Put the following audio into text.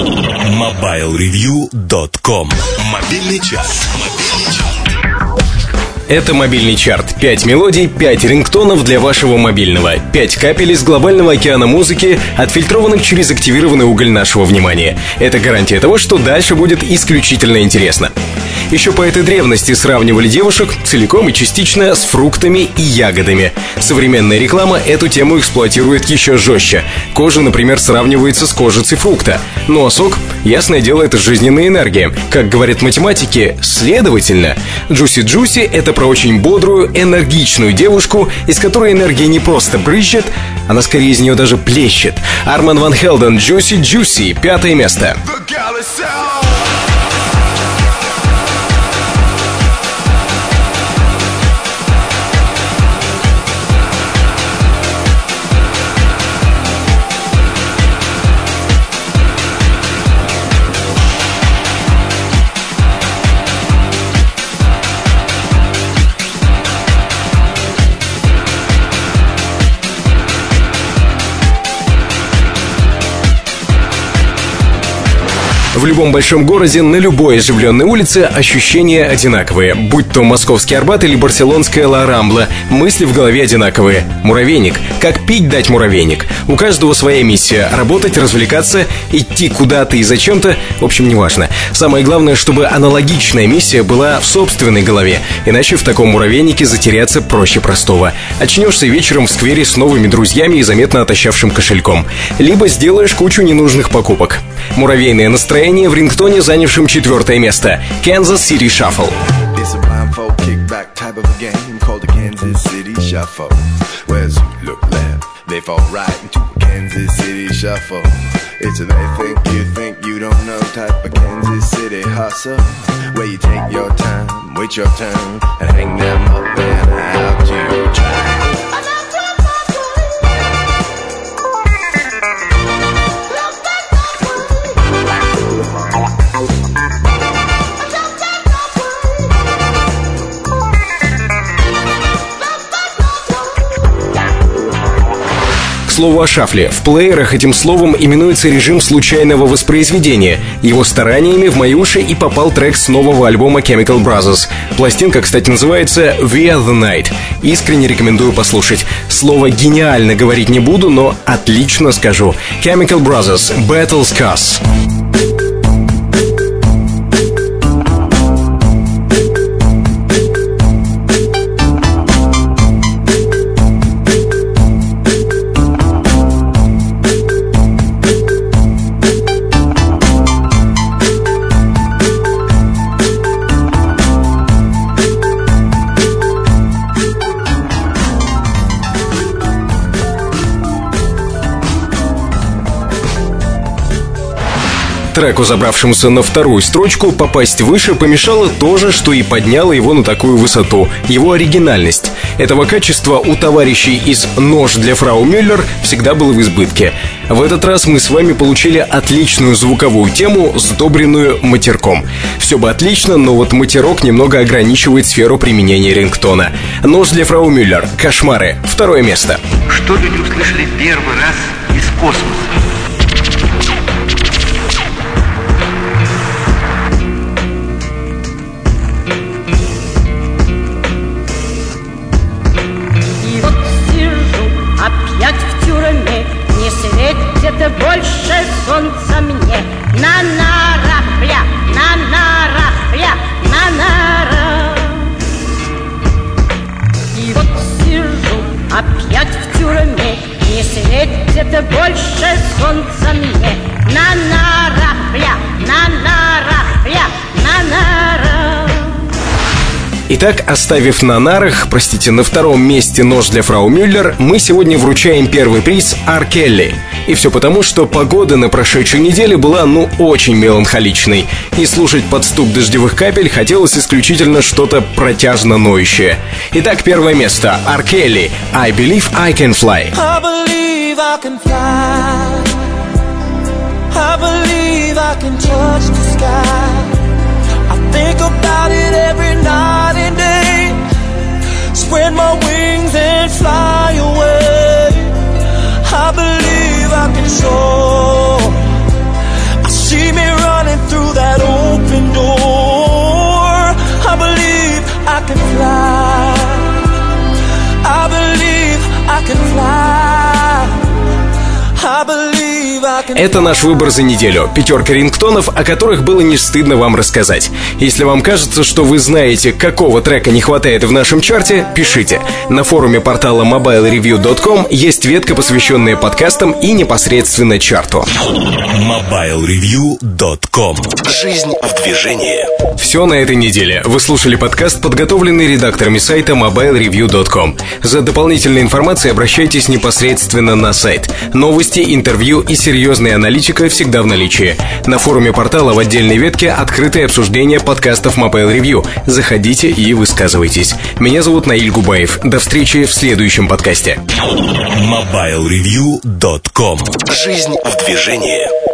MobileReview.com Мобильный час. Это мобильный чарт. 5 мелодий, 5 рингтонов для вашего мобильного. 5 капель из глобального океана музыки, отфильтрованных через активированный уголь нашего внимания. Это гарантия того, что дальше будет исключительно интересно. Еще поэты древности сравнивали девушек целиком и частично с фруктами и ягодами. Современная реклама эту тему эксплуатирует еще жестче. Кожа, например, сравнивается с кожицей фрукта. Ну а сок, ясное дело, это жизненная энергия. Как говорят математики, следовательно, Джуси Джуси — это про очень бодрую, энергичную девушку, из которой энергия не просто брызжет, она скорее из нее даже плещет. Арман Ван Хелден, Джуси Джуси, пятое место. В любом большом городе, на любой оживленной улице ощущения одинаковые. Будь то московский Арбат или барселонская Ла Рамбла, мысли в голове одинаковые. Муравейник. Как пить дать муравейник? У каждого своя миссия. Работать, развлекаться, идти куда-то и зачем-то, в общем, неважно. Самое главное, чтобы аналогичная миссия была в собственной голове, иначе в таком муравейнике затеряться проще простого. Очнешься вечером в сквере с новыми друзьями и заметно отощавшим кошельком. Либо сделаешь кучу ненужных покупок. Муравейное настроение в рингтоне, занявшем четвертое место. Kansas City Shuffle. It's a blindfold kickback type of a game called the Kansas City Shuffle. Whereas you look left, they fall right into a Kansas City Shuffle. It's a they think you think you don't know type of Kansas City hustle. Where you take your time, wait your turn, and hang them up and out to dry. Слову о шафле. В плеерах этим словом именуется режим случайного воспроизведения. Его стараниями в мои уши и попал трек с нового альбома Chemical Brothers. Пластинка, кстати, называется We The Night. Искренне рекомендую послушать. Слово «гениально» говорить не буду, но отлично скажу. Chemical Brothers Battle Scars. Треку, забравшемуся на вторую строчку, попасть выше помешало то же, что и подняло его на такую высоту — его оригинальность. Этого качества у товарищей из «Нож для фрау Мюллер» всегда было в избытке. В этот раз мы с вами получили отличную звуковую тему, сдобренную матерком. Все бы отлично, но вот матерок немного ограничивает сферу применения рингтона. «Нож для фрау Мюллер. Кошмары». Второе место. Что люди услышали первый раз из космоса? Опять в тюрьме. Не светит больше солнца мне. На нарах, бля, на нарах, бля, на нарах Итак, оставив на нарах, простите, на втором месте нож для фрау Мюллер, мы сегодня вручаем первый приз Ар Келли. И все потому, что погода на прошедшей неделе была, ну, очень меланхоличной. И слушать под стук дождевых капель хотелось исключительно что-то протяжно ноющее. Итак, первое место. Ар Келли. I Believe I Can Fly. I believe I can fly. I believe I can touch the sky. I think about it every. spread my wings and fly away. I believe I can soar. I see me running through that open door. I believe I can fly. I believe I can fly. Это наш выбор за неделю. Пятерка рингтонов, о которых было не стыдно вам рассказать. Если вам кажется, что вы знаете, какого трека не хватает в нашем чарте, пишите. На форуме портала mobilereview.com есть ветка, посвященная подкастам и непосредственно чарту. mobilereview.com Жизнь в движении. Все на этой неделе. Вы слушали подкаст, подготовленный редакторами сайта mobilereview.com. За дополнительной информацией обращайтесь непосредственно на сайт. Новости, интервью и серьезная аналитика всегда в наличии. На форуме портала в отдельной ветке открытое обсуждение подкастов Mobile Review. Заходите и высказывайтесь. Меня зовут Наиль Губаев. До встречи в следующем подкасте. mobilereview.com Жизнь в движении.